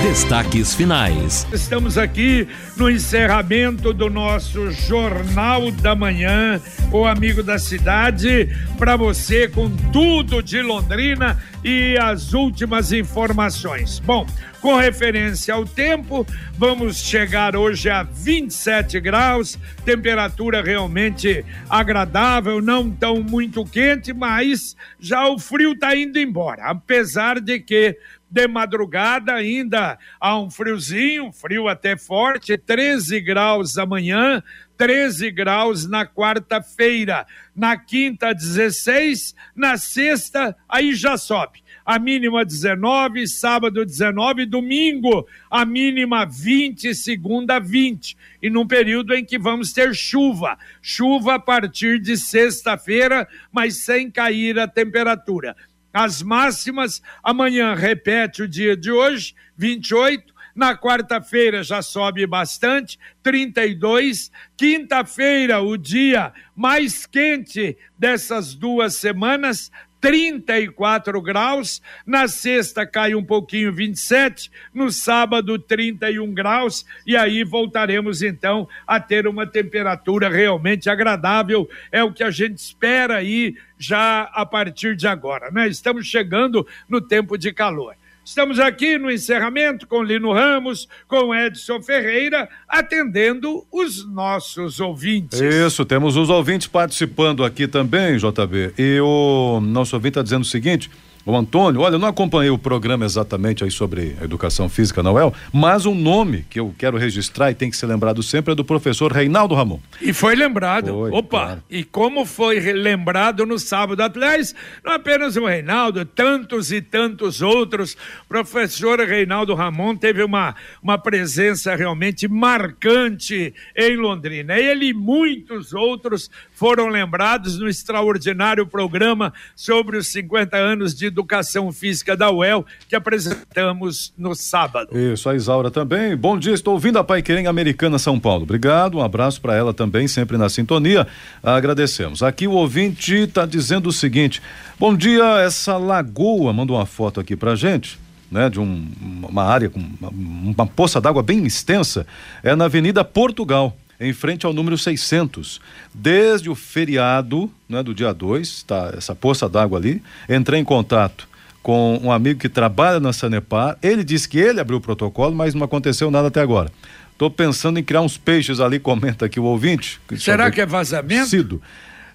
Destaques finais. Estamos aqui no encerramento do nosso Jornal da Manhã, o amigo da cidade, para você com tudo de Londrina e as últimas informações. Bom, com referência ao tempo, vamos chegar hoje a 27 graus, temperatura realmente agradável, não tão muito quente, mas já o frio está indo embora, apesar de que de madrugada ainda há um friozinho, frio até forte, 13 graus amanhã, 13 graus na quarta-feira, na quinta 16, na sexta aí já sobe. A mínima 19, sábado 19, domingo a mínima 20, segunda 20. E num período em que vamos ter chuva. Chuva a partir de sexta-feira, mas sem cair a temperatura. As máximas, amanhã repete o dia de hoje, 28. Na quarta-feira já sobe bastante, 32. Quinta-feira, o dia mais quente dessas duas semanas, 34 graus. Na sexta cai um pouquinho, 27. No sábado, 31 graus. E aí voltaremos então a ter uma temperatura realmente agradável. É o que a gente espera aí já a partir de agora, né? Estamos chegando no tempo de calor. Estamos aqui no encerramento com Lino Ramos, com Edson Ferreira, atendendo os nossos ouvintes. Isso, temos os ouvintes participando aqui também, JB. E o nosso ouvinte está dizendo o seguinte: o Antônio, olha, eu não acompanhei o programa exatamente aí sobre a educação física na UEL, mas um nome que eu quero registrar e tem que ser lembrado sempre é do professor Reinaldo Ramon. E foi lembrado. Foi, Opa! Claro. E como foi lembrado no sábado. Aliás, não apenas o Reinaldo, tantos e tantos outros. Professor Reinaldo Ramon teve uma, uma presença realmente marcante em Londrina. Ele e muitos outros foram lembrados no extraordinário programa sobre os 50 anos de educação física da UEL que apresentamos no sábado. Isso, a Isaura também. Bom dia, estou ouvindo a Pai Querem Americana São Paulo. Obrigado, um abraço para ela também, sempre na sintonia. Agradecemos. Aqui o ouvinte está dizendo o seguinte: Bom dia, essa lagoa, manda uma foto aqui pra gente. Né, de um, uma área com uma, uma poça d'água bem extensa, é na Avenida Portugal em frente ao número 600. Desde o feriado, né, do dia 2, tá, essa poça d'água ali, entrei em contato com um amigo que trabalha na Sanepar. Ele disse que ele abriu o protocolo, mas não aconteceu nada até agora. Estou pensando em criar uns peixes ali, comenta aqui o ouvinte. Será que é vazamento?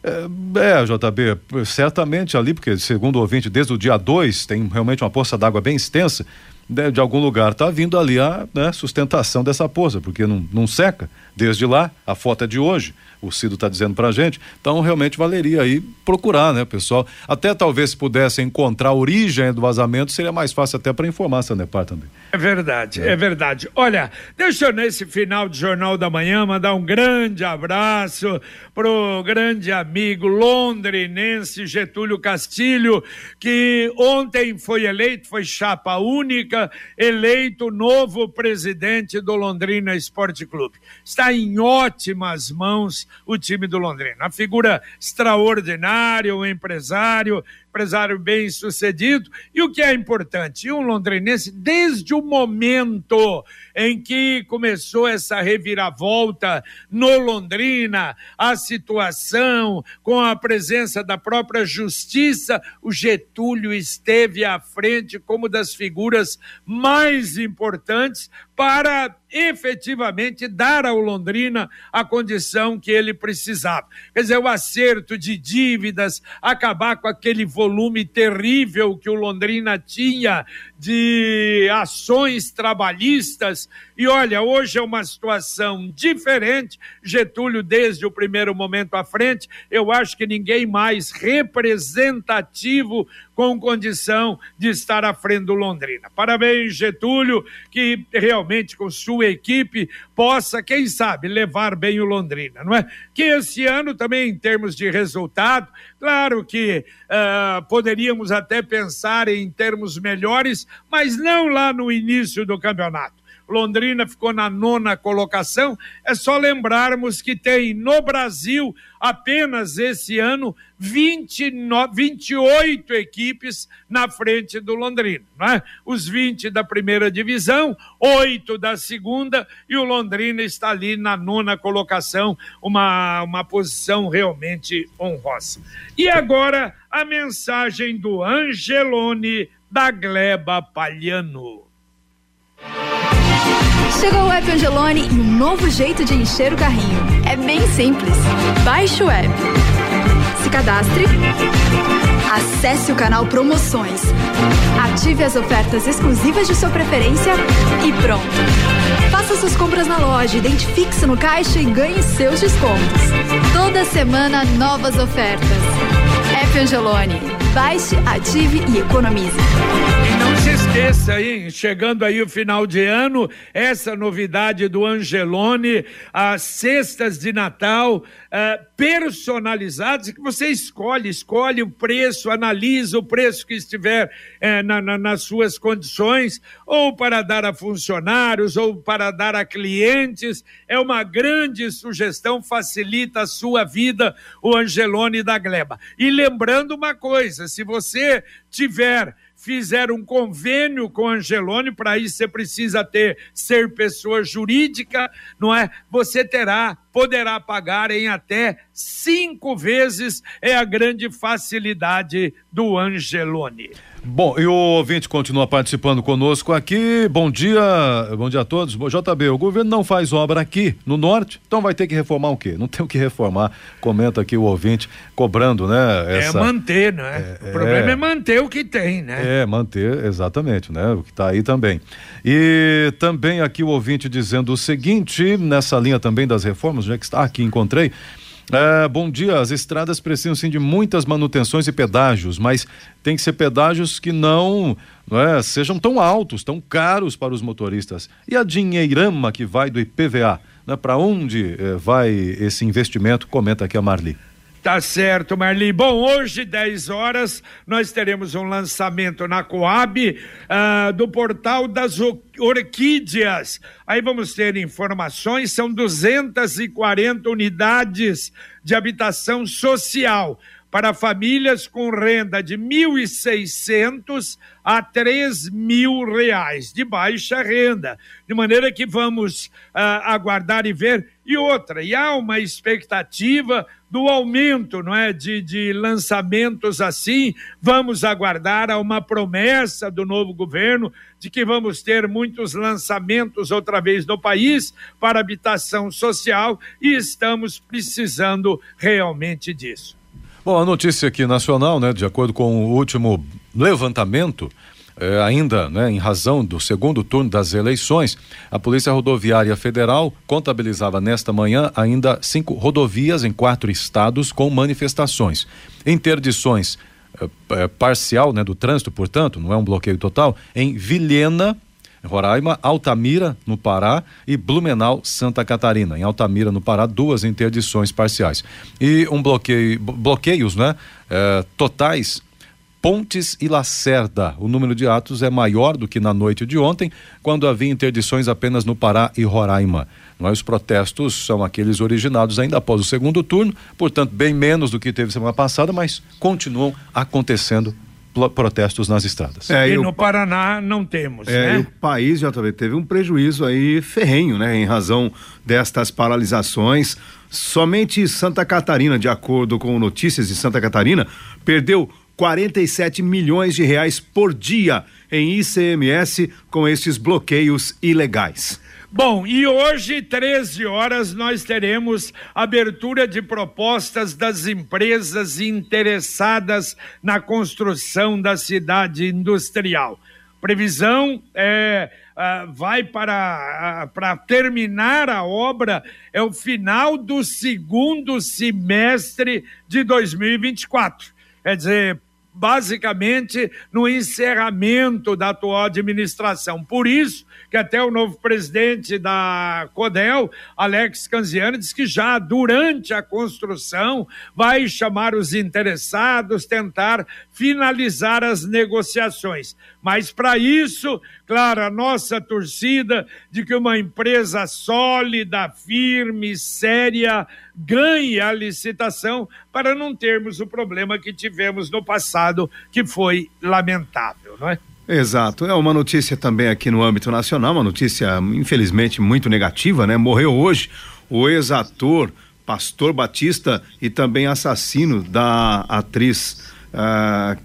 É, é, JB, certamente ali, porque segundo o ouvinte, desde o dia 2 tem realmente uma poça d'água bem extensa de, de algum lugar está vindo ali a né, sustentação dessa poça, porque não, não seca desde lá, a foto é de hoje o Cido está dizendo para a gente. Então, realmente valeria aí procurar, né, pessoal? Até talvez se pudesse encontrar a origem do vazamento, seria mais fácil até para informar a Sanepar também. É verdade, é. é. verdade. Olha, deixa eu nesse final de Jornal da Manhã mandar um grande abraço pro grande amigo londrinense Getúlio Castilho, que ontem foi eleito, foi chapa única, eleito novo presidente do Londrina Esporte Clube. Está em ótimas mãos o time do Londrina. A figura extraordinária, o empresário, empresário bem sucedido. E o que é importante? Um londrinense, desde o momento em que começou essa reviravolta no Londrina, a situação com a presença da própria justiça, o Getúlio esteve à frente como das figuras mais importantes para efetivamente dar ao Londrina a condição que ele precisava. Quer dizer, o acerto de dívidas, acabar com aquele volume terrível que o Londrina tinha de ações trabalhistas. E olha, hoje é uma situação diferente. Getúlio, desde o primeiro momento à frente, eu acho que ninguém mais representativo com condição de estar à frente do Londrina. Parabéns, Getúlio, que realmente com sua equipe possa, quem sabe, levar bem o Londrina, não é? Que esse ano também, em termos de resultado, claro que uh, poderíamos até pensar em termos melhores, mas não lá no início do campeonato Londrina ficou na nona colocação. É só lembrarmos que tem no Brasil apenas esse ano 29, 28 equipes na frente do Londrina. Né? Os 20 da primeira divisão, oito da segunda, e o Londrina está ali na nona colocação, uma, uma posição realmente honrosa. E agora a mensagem do Angelone da Gleba Palhano. Chegou o app Angelone e um novo jeito de encher o carrinho. É bem simples. Baixe o app. Se cadastre. Acesse o canal Promoções. Ative as ofertas exclusivas de sua preferência e pronto. Faça suas compras na loja, identifique-se no caixa e ganhe seus descontos. Toda semana, novas ofertas. App Angelone. Baixe, ative e economize. E não se esqueça, hein? Chegando aí o final de ano, essa novidade do Angelone, as cestas de Natal uh, personalizadas que você escolhe, escolhe o preço, analisa o preço que estiver uh, na, na, nas suas condições, ou para dar a funcionários, ou para dar a clientes. É uma grande sugestão, facilita a sua vida, o Angelone da Gleba. E lembrando uma coisa, se você tiver fizer um convênio com Angelone, para isso você precisa ter ser pessoa jurídica, não é? Você terá, poderá pagar em até cinco vezes, é a grande facilidade do Angelone. Bom, e o ouvinte continua participando conosco aqui. Bom dia, bom dia a todos. JB, o governo não faz obra aqui no norte, então vai ter que reformar o quê? Não tem o que reformar. Comenta aqui o ouvinte cobrando, né? Essa... É manter, né? É, o problema é... é... manter o que tem, né? É, manter, exatamente, né? O que está aí também. E também aqui o ouvinte dizendo o seguinte, nessa linha também das reformas, já que está aqui, encontrei. É, bom dia. As estradas precisam sim de muitas manutenções e pedágios, mas tem que ser pedágios que não, não é, sejam tão altos, tão caros para os motoristas. E a dinheirama que vai do IPVA? Né, para onde é, vai esse investimento? Comenta aqui a Marli. Tá certo, Marli. Bom, hoje, 10 horas, nós teremos um lançamento na Coab uh, do portal das orquídeas. Aí vamos ter informações, são 240 unidades de habitação social para famílias com renda de R$ 1.600 a R$ reais de baixa renda. De maneira que vamos uh, aguardar e ver. E outra, e há uma expectativa do aumento não é, de, de lançamentos assim. Vamos aguardar a uma promessa do novo governo de que vamos ter muitos lançamentos outra vez no país para habitação social e estamos precisando realmente disso. Bom, a notícia aqui nacional, né, de acordo com o último levantamento, é, ainda né, em razão do segundo turno das eleições, a Polícia Rodoviária Federal contabilizava nesta manhã ainda cinco rodovias em quatro estados com manifestações. Interdições é, é, parcial né, do trânsito, portanto, não é um bloqueio total, em Vilhena, Roraima, Altamira, no Pará, e Blumenau, Santa Catarina. Em Altamira, no Pará, duas interdições parciais. E um bloqueio, bloqueios né, é, totais Pontes e Lacerda. O número de atos é maior do que na noite de ontem, quando havia interdições apenas no Pará e Roraima. Mas os protestos são aqueles originados ainda após o segundo turno, portanto, bem menos do que teve semana passada, mas continuam acontecendo protestos nas estradas. É, e, e no o... Paraná não temos, é, né? o país já teve um prejuízo aí ferrenho, né, em razão destas paralisações. Somente Santa Catarina, de acordo com notícias de Santa Catarina, perdeu 47 milhões de reais por dia em ICMS com esses bloqueios ilegais. Bom, e hoje, 13 horas, nós teremos abertura de propostas das empresas interessadas na construção da cidade industrial. Previsão é. Uh, vai para, uh, para terminar a obra é o final do segundo semestre de 2024. Quer dizer, basicamente no encerramento da atual administração. Por isso que até o novo presidente da Codel, Alex Canziani, diz que já durante a construção vai chamar os interessados, tentar finalizar as negociações. Mas para isso claro, a nossa torcida de que uma empresa sólida, firme, séria, ganhe a licitação para não termos o problema que tivemos no passado, que foi lamentável, não é? Exato. É uma notícia também aqui no âmbito nacional, uma notícia infelizmente muito negativa, né? Morreu hoje o ex-ator Pastor Batista e também assassino da atriz uh,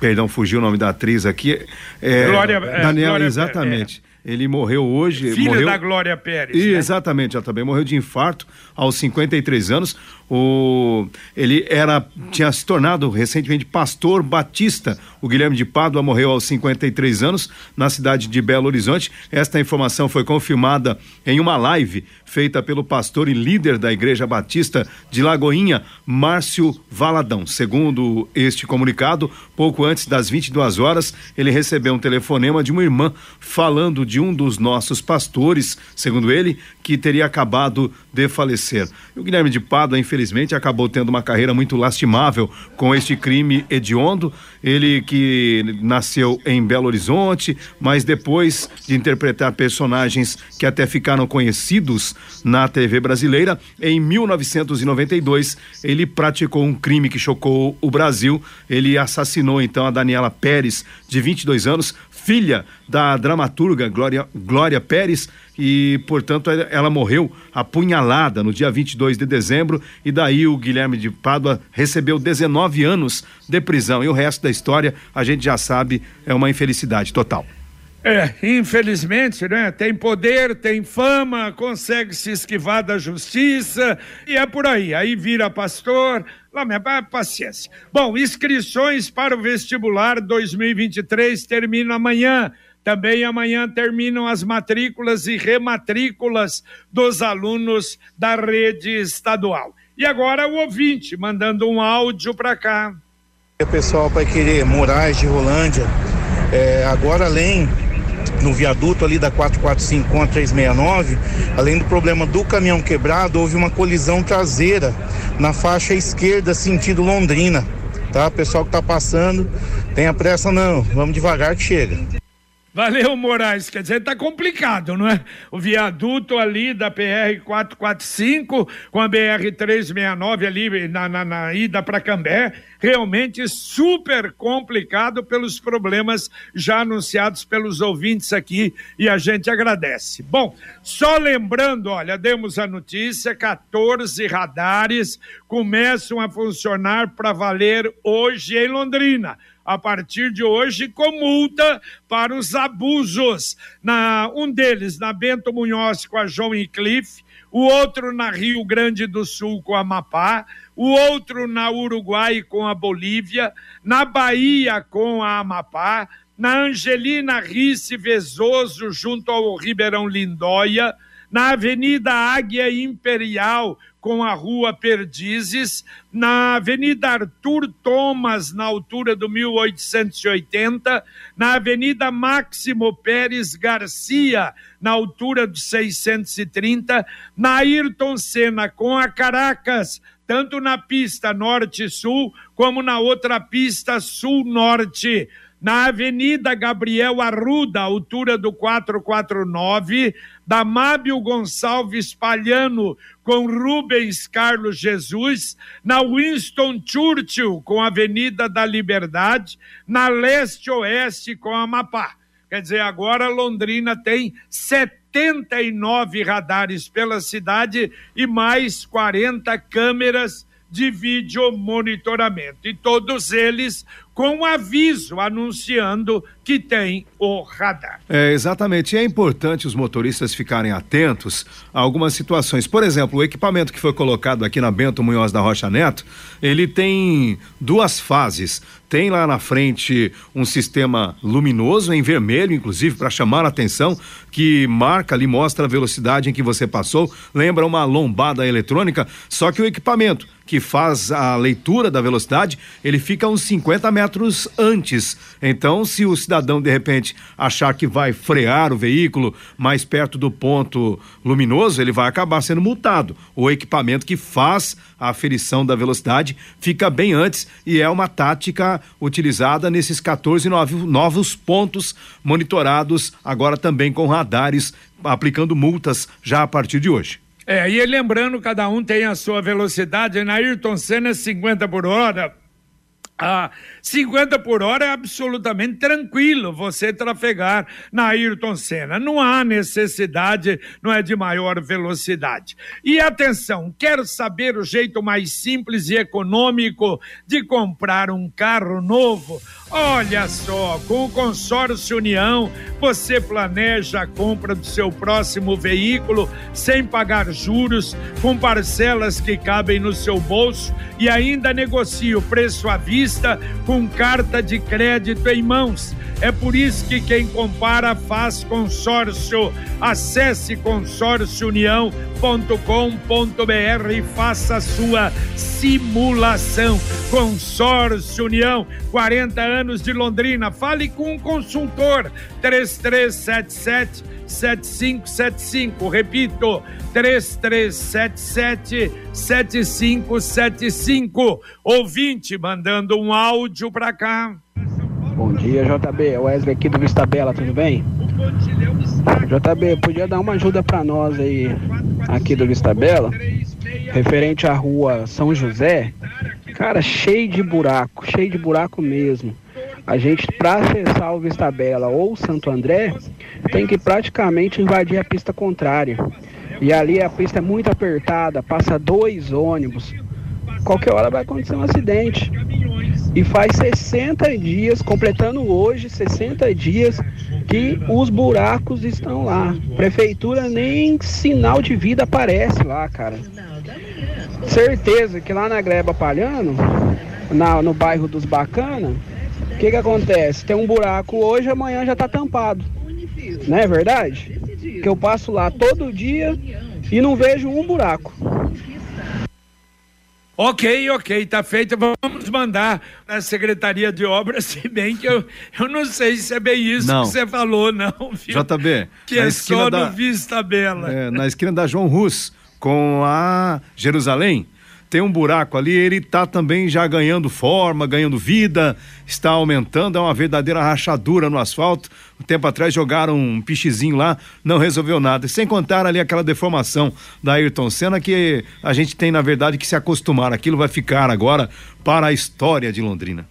Perdão, fugiu o nome da atriz aqui. É, Glória, é, Daniela, Glória, exatamente. É. Ele morreu hoje. Filha morreu... da Glória Pérez. E, né? Exatamente, ela também morreu de infarto aos 53 anos. O, ele era tinha se tornado recentemente pastor batista. O Guilherme de Pádua morreu aos 53 anos na cidade de Belo Horizonte. Esta informação foi confirmada em uma live feita pelo pastor e líder da Igreja Batista de Lagoinha, Márcio Valadão. Segundo este comunicado, pouco antes das 22 horas, ele recebeu um telefonema de uma irmã falando de um dos nossos pastores, segundo ele, que teria acabado de falecer. O Guilherme de Pádua, infelizmente, infelizmente acabou tendo uma carreira muito lastimável com este crime hediondo. Ele que nasceu em Belo Horizonte, mas depois de interpretar personagens que até ficaram conhecidos na TV brasileira, em 1992 ele praticou um crime que chocou o Brasil. Ele assassinou então a Daniela Pérez, de 22 anos, filha da dramaturga Glória, Glória Pérez e, portanto, ela morreu apunhalada no dia 22 de dezembro e daí o Guilherme de Pádua recebeu 19 anos de prisão e o resto da história a gente já sabe é uma infelicidade total. É, infelizmente, né? Tem poder, tem fama, consegue se esquivar da justiça e é por aí. Aí vira pastor, paciência. Bom, inscrições para o vestibular 2023 terminam amanhã. Também amanhã terminam as matrículas e rematrículas dos alunos da rede estadual. E agora o ouvinte mandando um áudio para cá. Pessoal, para querer Moraes de Rolândia, é, agora além no viaduto ali da 445 com a 369, além do problema do caminhão quebrado, houve uma colisão traseira na faixa esquerda sentido Londrina. Tá? Pessoal que tá passando, tenha pressa não, vamos devagar que chega. Valeu, Moraes. Quer dizer, tá complicado, não é? O viaduto ali da PR 445 com a BR 369 ali na, na, na ida para Cambé, realmente super complicado pelos problemas já anunciados pelos ouvintes aqui e a gente agradece. Bom, só lembrando, olha, demos a notícia: 14 radares começam a funcionar para valer hoje em Londrina a partir de hoje com multa para os abusos. Na, um deles na Bento Munhoz com a João e Cliff, o outro na Rio Grande do Sul com a Amapá, o outro na Uruguai com a Bolívia, na Bahia com a Amapá, na Angelina Risse Vezoso junto ao Ribeirão Lindóia, na Avenida Águia Imperial com a Rua Perdizes, na Avenida Arthur Thomas, na altura do 1880, na Avenida Máximo Pérez Garcia, na altura do 630, na Ayrton Senna com a Caracas, tanto na pista norte-sul como na outra pista sul-norte na Avenida Gabriel Arruda, altura do 449, da Mábio Gonçalves Palhano com Rubens Carlos Jesus, na Winston Churchill com a Avenida da Liberdade, na Leste-Oeste com a Amapá. Quer dizer, agora Londrina tem 79 radares pela cidade e mais 40 câmeras de vídeo monitoramento. E todos eles com aviso anunciando que tem o radar. É, exatamente. E é importante os motoristas ficarem atentos a algumas situações. Por exemplo, o equipamento que foi colocado aqui na Bento Munhoz da Rocha Neto, ele tem duas fases. Tem lá na frente um sistema luminoso em vermelho, inclusive, para chamar a atenção, que marca ali, mostra a velocidade em que você passou. Lembra uma lombada eletrônica, só que o equipamento que faz a leitura da velocidade, ele fica a uns 50 metros metros antes. Então, se o cidadão de repente achar que vai frear o veículo mais perto do ponto luminoso, ele vai acabar sendo multado. O equipamento que faz a aferição da velocidade fica bem antes e é uma tática utilizada nesses 14 novos pontos monitorados, agora também com radares, aplicando multas já a partir de hoje. É, e lembrando, cada um tem a sua velocidade. Na Ayrton Senna, 50 por hora. A 50 por hora é absolutamente tranquilo você trafegar na Ayrton Senna. Não há necessidade, não é de maior velocidade. E atenção, quer saber o jeito mais simples e econômico de comprar um carro novo? Olha só, com o consórcio União, você planeja a compra do seu próximo veículo sem pagar juros, com parcelas que cabem no seu bolso e ainda negocia o preço à vista com carta de crédito em mãos. É por isso que quem compara faz consórcio. Acesse consórciounião.com.br e faça a sua simulação. Consórcio União, 40 anos de Londrina. Fale com um consultor. 3377 7575. Repito, 3377 7575. Ouvinte mandando um áudio para cá. Bom dia, JB. Wesley aqui do Vista Bela, tudo bem? JB, podia dar uma ajuda para nós aí, aqui do Vista Bela, referente à rua São José. Cara, cheio de buraco, cheio de buraco mesmo. A gente, para acessar o Vista Bela ou Santo André, tem que praticamente invadir a pista contrária. E ali a pista é muito apertada, passa dois ônibus. Qualquer hora vai acontecer um acidente. E faz 60 dias, completando hoje 60 dias, que os buracos estão lá. Prefeitura nem sinal de vida aparece lá, cara. Certeza que lá na Gleba Palhano, na, no bairro dos Bacana, o que, que acontece? Tem um buraco hoje, amanhã já tá tampado. Não é verdade? Que eu passo lá todo dia e não vejo um buraco. Ok, ok, tá feito. Vamos mandar na Secretaria de Obras, se bem que eu, eu não sei se é bem isso Não. que você falou, não, viu? JB, Que na é esquina só da- no Vista Bela. É, na esquina da João Rus com a Jerusalém, tem um buraco ali, ele está também já ganhando forma, ganhando vida, está aumentando, é uma verdadeira rachadura no asfalto. Um tempo atrás jogaram um pichezinho lá, não resolveu nada. Sem contar ali aquela deformação da Ayrton Senna que a gente tem, na verdade, que se acostumar. Aquilo vai ficar agora para a história de Londrina.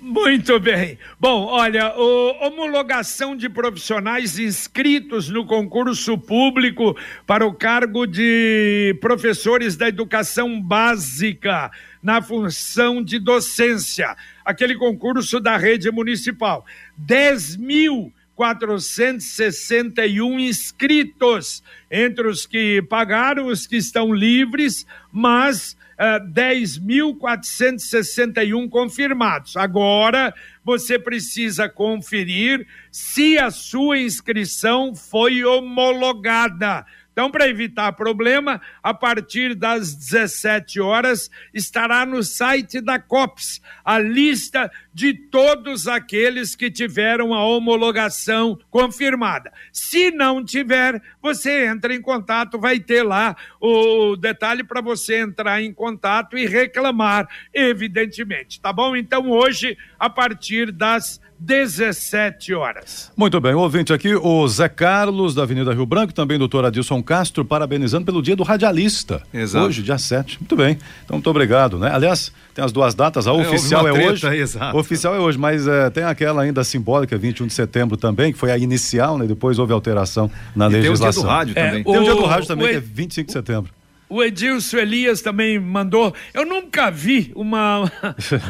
Muito bem. Bom, olha, o, homologação de profissionais inscritos no concurso público para o cargo de professores da educação básica na função de docência. Aquele concurso da rede municipal. 10 mil 461 inscritos, entre os que pagaram, os que estão livres, mas ah, 10.461 confirmados. Agora você precisa conferir se a sua inscrição foi homologada. Então, para evitar problema, a partir das 17 horas estará no site da COPS a lista de todos aqueles que tiveram a homologação confirmada. Se não tiver, você entra em contato, vai ter lá o detalhe para você entrar em contato e reclamar, evidentemente, tá bom? Então, hoje, a partir das 17 horas. Muito bem, ouvinte aqui, o Zé Carlos, da Avenida Rio Branco, também doutor Adilson Castro, parabenizando pelo dia do radialista. Exato. Hoje, dia 7. Muito bem. Então, muito obrigado, né? Aliás, tem as duas datas, a houve oficial é treta hoje. aí, exato. O oficial é hoje, mas eh, tem aquela ainda simbólica, 21 de setembro também, que foi a inicial, né? Depois houve alteração na E tem o dia legislação. do rádio É, também. Tem o dia do O- rádio também, o- que é 25 de setembro. O Edilson Elias também mandou. Eu nunca vi uma.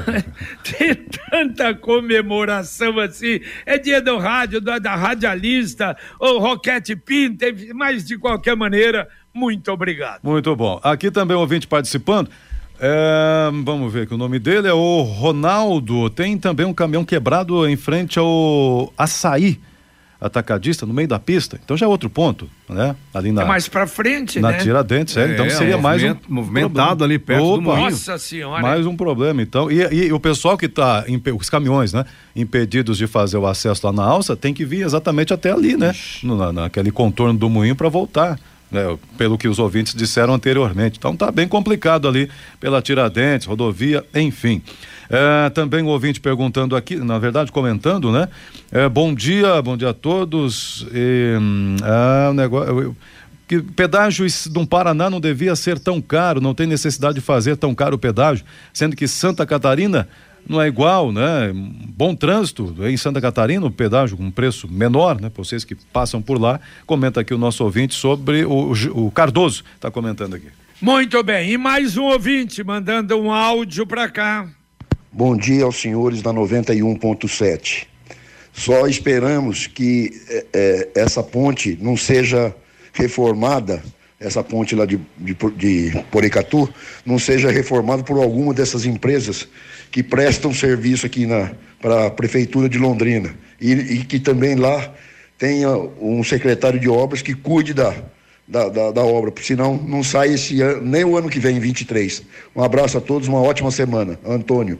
ter tanta comemoração assim. É dia do rádio, da, da radialista, o Roquete Pinto, mas de qualquer maneira, muito obrigado. Muito bom. Aqui também o ouvinte participando. É, vamos ver que o nome dele é o Ronaldo. Tem também um caminhão quebrado em frente ao Açaí. Atacadista no meio da pista. Então já é outro ponto, né? Ali na É mais pra frente, na né? Tiradentes, é, então seria mais um movimento- movimentado ali perto do Opa, moinho. Nossa senhora. mais um problema, então. E, e o pessoal que está, os caminhões, né? Impedidos de fazer o acesso lá na alça, tem que vir exatamente até ali, né? No, na, naquele contorno do moinho para voltar. Né, pelo que os ouvintes disseram anteriormente. Então tá bem complicado ali pela Tiradentes, rodovia, enfim. É, também o ouvinte perguntando aqui, na verdade comentando, né? É, bom dia, bom dia a todos. E, ah, o negócio, eu- eu- que pedágio no Paraná não devia ser tão caro, não tem necessidade de fazer tão caro o pedágio, sendo que Santa Catarina não é igual, né? Bom trânsito em Santa Catarina, o pedágio com preço menor, né? Pra vocês que passam por lá, comenta aqui o nosso ouvinte sobre o, o, o Cardoso, está comentando aqui. Muito bem. E mais um ouvinte mandando um áudio pra cá. Bom dia aos senhores da 91.7. Só esperamos que eh, eh, essa ponte não seja reformada, essa ponte lá de, de, de Poricatu, não seja reformada por alguma dessas empresas que prestam serviço aqui para a Prefeitura de Londrina. E, e que também lá tenha um secretário de obras que cuide da, da, da, da obra, porque senão não sai esse ano, nem o ano que vem, 23. Um abraço a todos, uma ótima semana. Antônio.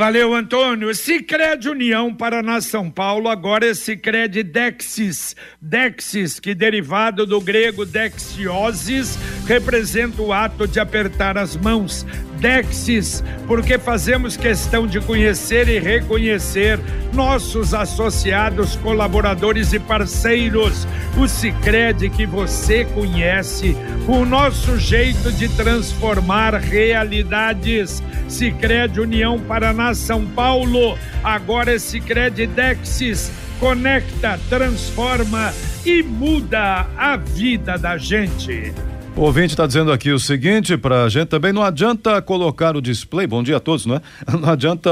Valeu, Antônio. Cicred União Paraná São Paulo, agora é Cicred Dexis. Dexis, que derivado do grego dexiosis, representa o ato de apertar as mãos. Dexis, porque fazemos questão de conhecer e reconhecer nossos associados, colaboradores e parceiros. O Cicred que você conhece, o nosso jeito de transformar realidades. Cicred União Paraná São Paulo, agora é Cicred Dexis. Conecta, transforma e muda a vida da gente. O ouvinte está dizendo aqui o seguinte para a gente também, não adianta colocar o display, bom dia a todos, não é? Não adianta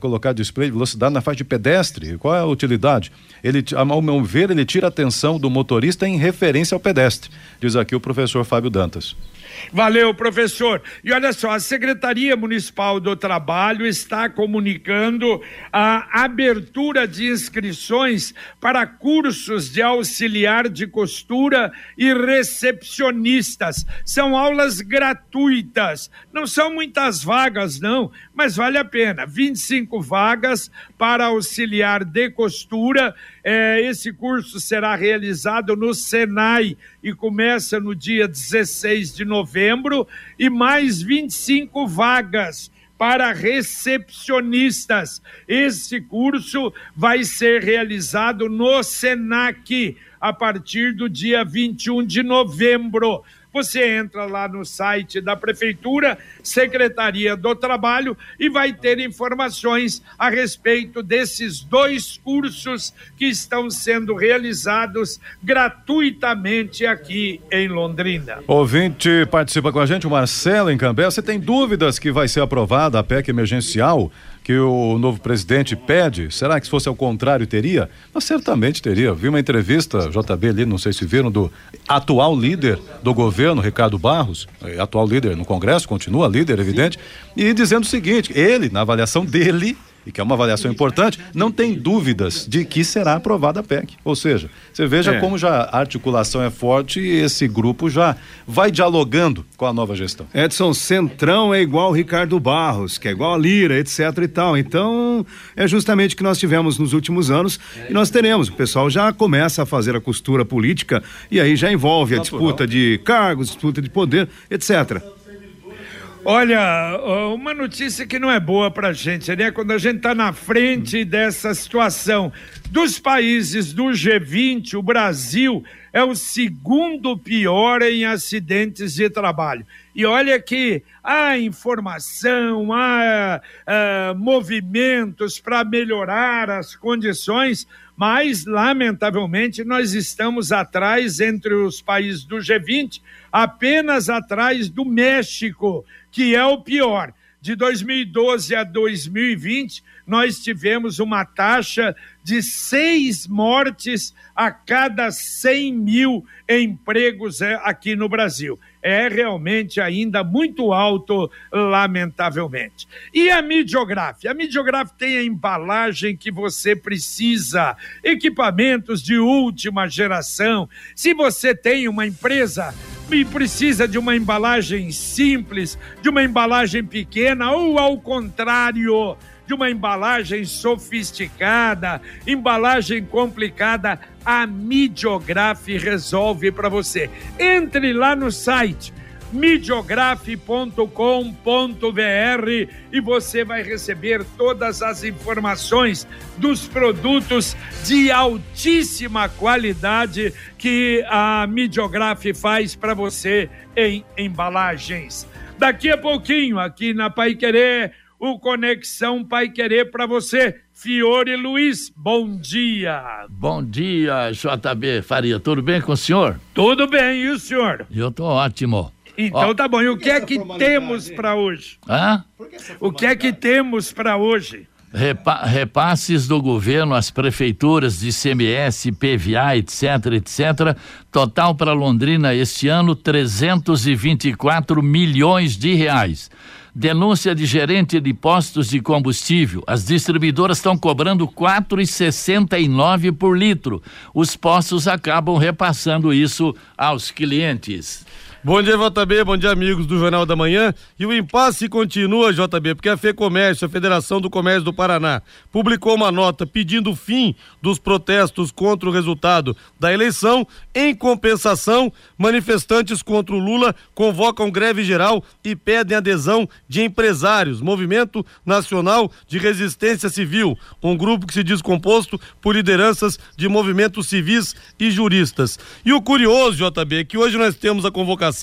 colocar display de velocidade na faixa de pedestre, qual é a utilidade? Ele, ao meu ver, ele tira a atenção do motorista em referência ao pedestre, diz aqui o professor Fábio Dantas. Valeu, professor. E olha só, a Secretaria Municipal do Trabalho está comunicando a abertura de inscrições para cursos de auxiliar de costura e recepcionistas. São aulas gratuitas. Não são muitas vagas, não, mas vale a pena. 25 vagas para auxiliar de costura. É, esse curso será realizado no Senai e começa no dia 16 de novembro e mais 25 vagas para recepcionistas. Esse curso vai ser realizado no Senac a partir do dia 21 de novembro. Você entra lá no site da Prefeitura, Secretaria do Trabalho, e vai ter informações a respeito desses dois cursos que estão sendo realizados gratuitamente aqui em Londrina. Ouvinte participa com a gente, o Marcelo em Cambé. Você tem dúvidas que vai ser aprovada a PEC emergencial que o novo presidente pede? Será que se fosse ao contrário teria? Mas certamente teria. Vi uma entrevista, JB ali, não sei se viram, do atual líder do governo, Ricardo Barros, é, atual líder no Congresso, continua líder, evidente, e dizendo o seguinte: ele, na avaliação dele, e que é uma avaliação importante, não tem dúvidas de que será aprovada a PEC. Ou seja, você veja É. como já a articulação é forte e esse grupo já vai dialogando com a nova gestão. Edson Centrão é igual Ricardo Barros, que é igual a Lira, etc e tal. Então, é justamente o que nós tivemos nos últimos anos e nós teremos. O pessoal já começa a fazer a costura política e aí já envolve a Natural. disputa de cargos, disputa de poder, etc. Olha, uma notícia que não é boa pra gente, né? Quando a gente tá na frente dessa situação. Dos países do G20, o Brasil é o segundo pior em acidentes de trabalho. E olha que há informação, há ah, movimentos para melhorar as condições, mas, lamentavelmente, nós estamos atrás entre os países do G20, apenas atrás do México, que é o pior. De 2012 a 2020, nós tivemos uma taxa de seis mortes a cada 100 mil empregos é, aqui no Brasil. É realmente ainda muito alto, lamentavelmente. E a Midiograf? A Midiograf tem a embalagem que você precisa, equipamentos de última geração. Se você tem uma empresa e precisa de uma embalagem simples, de uma embalagem pequena ou ao contrário, de uma embalagem sofisticada, embalagem complicada, a Midiograf resolve para você. Entre lá no site midiograf.com.br e você vai receber todas as informações dos produtos de altíssima qualidade que a Midiograf faz para você em embalagens. Daqui a pouquinho, aqui na Pai Querer, o Conexão Pai Querer para você. Fiore Luiz, bom dia. Bom dia, JB Faria. Tudo bem com o senhor? Tudo bem, e o senhor? Eu tô ótimo. Então Ó, tá bom. E o que é que temos para hoje? Hã? O que é que temos para hoje? Repa repasses do governo às prefeituras de CMS, PVA, etc, etc. Total para Londrina este ano 324 milhões de reais. Denúncia de gerente de postos de combustível. As distribuidoras estão cobrando R$ 4,69 por litro. Os postos acabam repassando isso aos clientes. Bom dia, JB, bom dia, amigos do Jornal da Manhã. E o impasse continua, JB, porque a FEComércio, a Federação do Comércio do Paraná, publicou uma nota pedindo o fim dos protestos contra o resultado da eleição. Em compensação, manifestantes contra o Lula convocam greve geral e pedem adesão de empresários, Movimento Nacional de Resistência Civil, um grupo que se diz composto por lideranças de movimentos civis e juristas. E o curioso, JB, é que hoje nós temos a convocação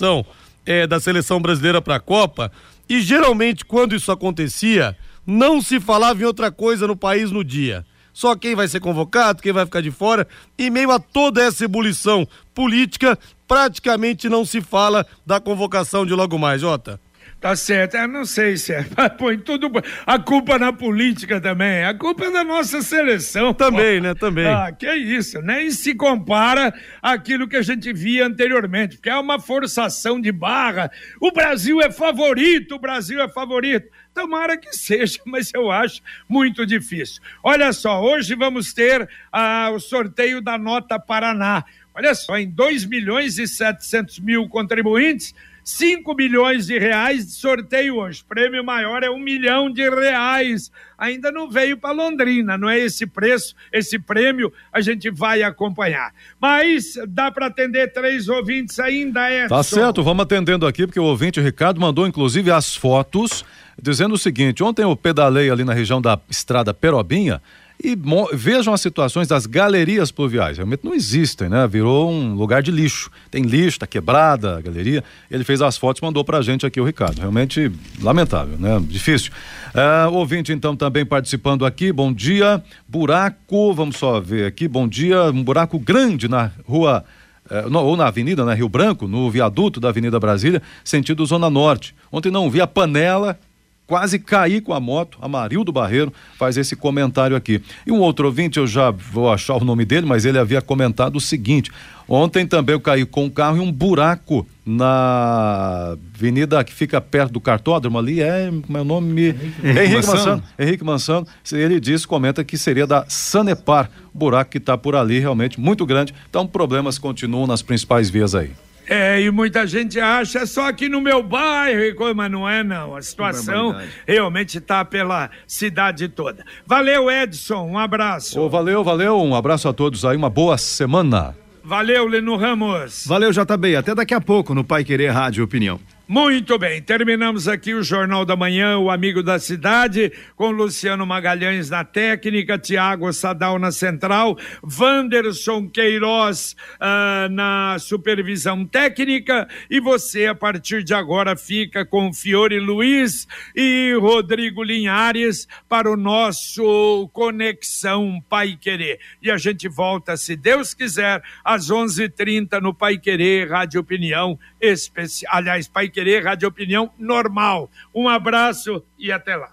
é, da seleção brasileira para a Copa e geralmente quando isso acontecia não se falava em outra coisa no país no dia. Só quem vai ser convocado, quem vai ficar de fora, e meio a toda essa ebulição política, praticamente não se fala da convocação de logo mais, Jota. Tá certo, eu não sei se é. Põe tudo. A culpa na política também. A culpa é da nossa seleção. Também, pô. né? Também. Ah, que isso. Nem se compara àquilo que a gente via anteriormente, porque é uma forçação de barra. O Brasil é favorito, o Brasil é favorito. Tomara que seja, mas eu acho muito difícil. Olha só, hoje vamos ter ah, o sorteio da Nota Paraná. Olha só, em 2 milhões e 700 mil contribuintes 5 milhões de reais de sorteio hoje. Prêmio maior é um milhão de reais. Ainda não veio para Londrina, não é esse preço, esse prêmio a gente vai acompanhar. Mas dá para atender três ouvintes ainda, é. Tá certo, vamos atendendo aqui, porque o ouvinte Ricardo mandou inclusive as fotos dizendo o seguinte: ontem eu pedalei ali na região da estrada Perobinha e vejam as situações das galerias pluviais. Realmente não existem, né? Virou um lugar de lixo. Tem lixo, tá quebrada a galeria. Ele fez as fotos, mandou pra gente aqui o Ricardo. Realmente lamentável, né? Difícil. É, ouvinte, então, também participando aqui. Bom dia. Buraco, vamos só ver aqui. Bom dia. Um buraco grande na rua. É, ou na Avenida né, Rio Branco, no viaduto da Avenida Brasília, sentido Zona Norte. Ontem não vi a panela quase caí com a moto. Amarildo Barreiro faz esse comentário aqui. E um outro ouvinte, eu já vou achar o nome dele, mas ele havia comentado o seguinte: ontem também eu caí com o carro em um buraco na avenida que fica perto do cartódromo ali, é, como é nome? Henrique, Henrique Mansano. Mansano. Henrique Mansano. Ele diz, comenta que seria da Sanepar, buraco que está por ali, realmente muito grande. Então, problemas continuam nas principais vias aí. É, e muita gente acha é só aqui no meu bairro, mas não é não. A situação realmente está pela cidade toda. Valeu, Edson, um abraço. Oh, valeu, valeu, um abraço a todos aí, uma boa semana. Valeu, Leno Ramos. Valeu, JB. Até daqui a pouco no Pai Querer Rádio Opinião. Muito bem, terminamos aqui o Jornal da Manhã, o Amigo da Cidade, com Luciano Magalhães na técnica, Tiago Sadal na central, Wanderson Queiroz uh, na supervisão técnica e você, a partir de agora, fica com Fiore Luiz e Rodrigo Linhares para o nosso Conexão Pai Querer. E a gente volta, se Deus quiser, às 11:30 no Pai Querer, Rádio Opinião Aliás, Pai Querer Rádio Opinião normal. Um abraço e até lá.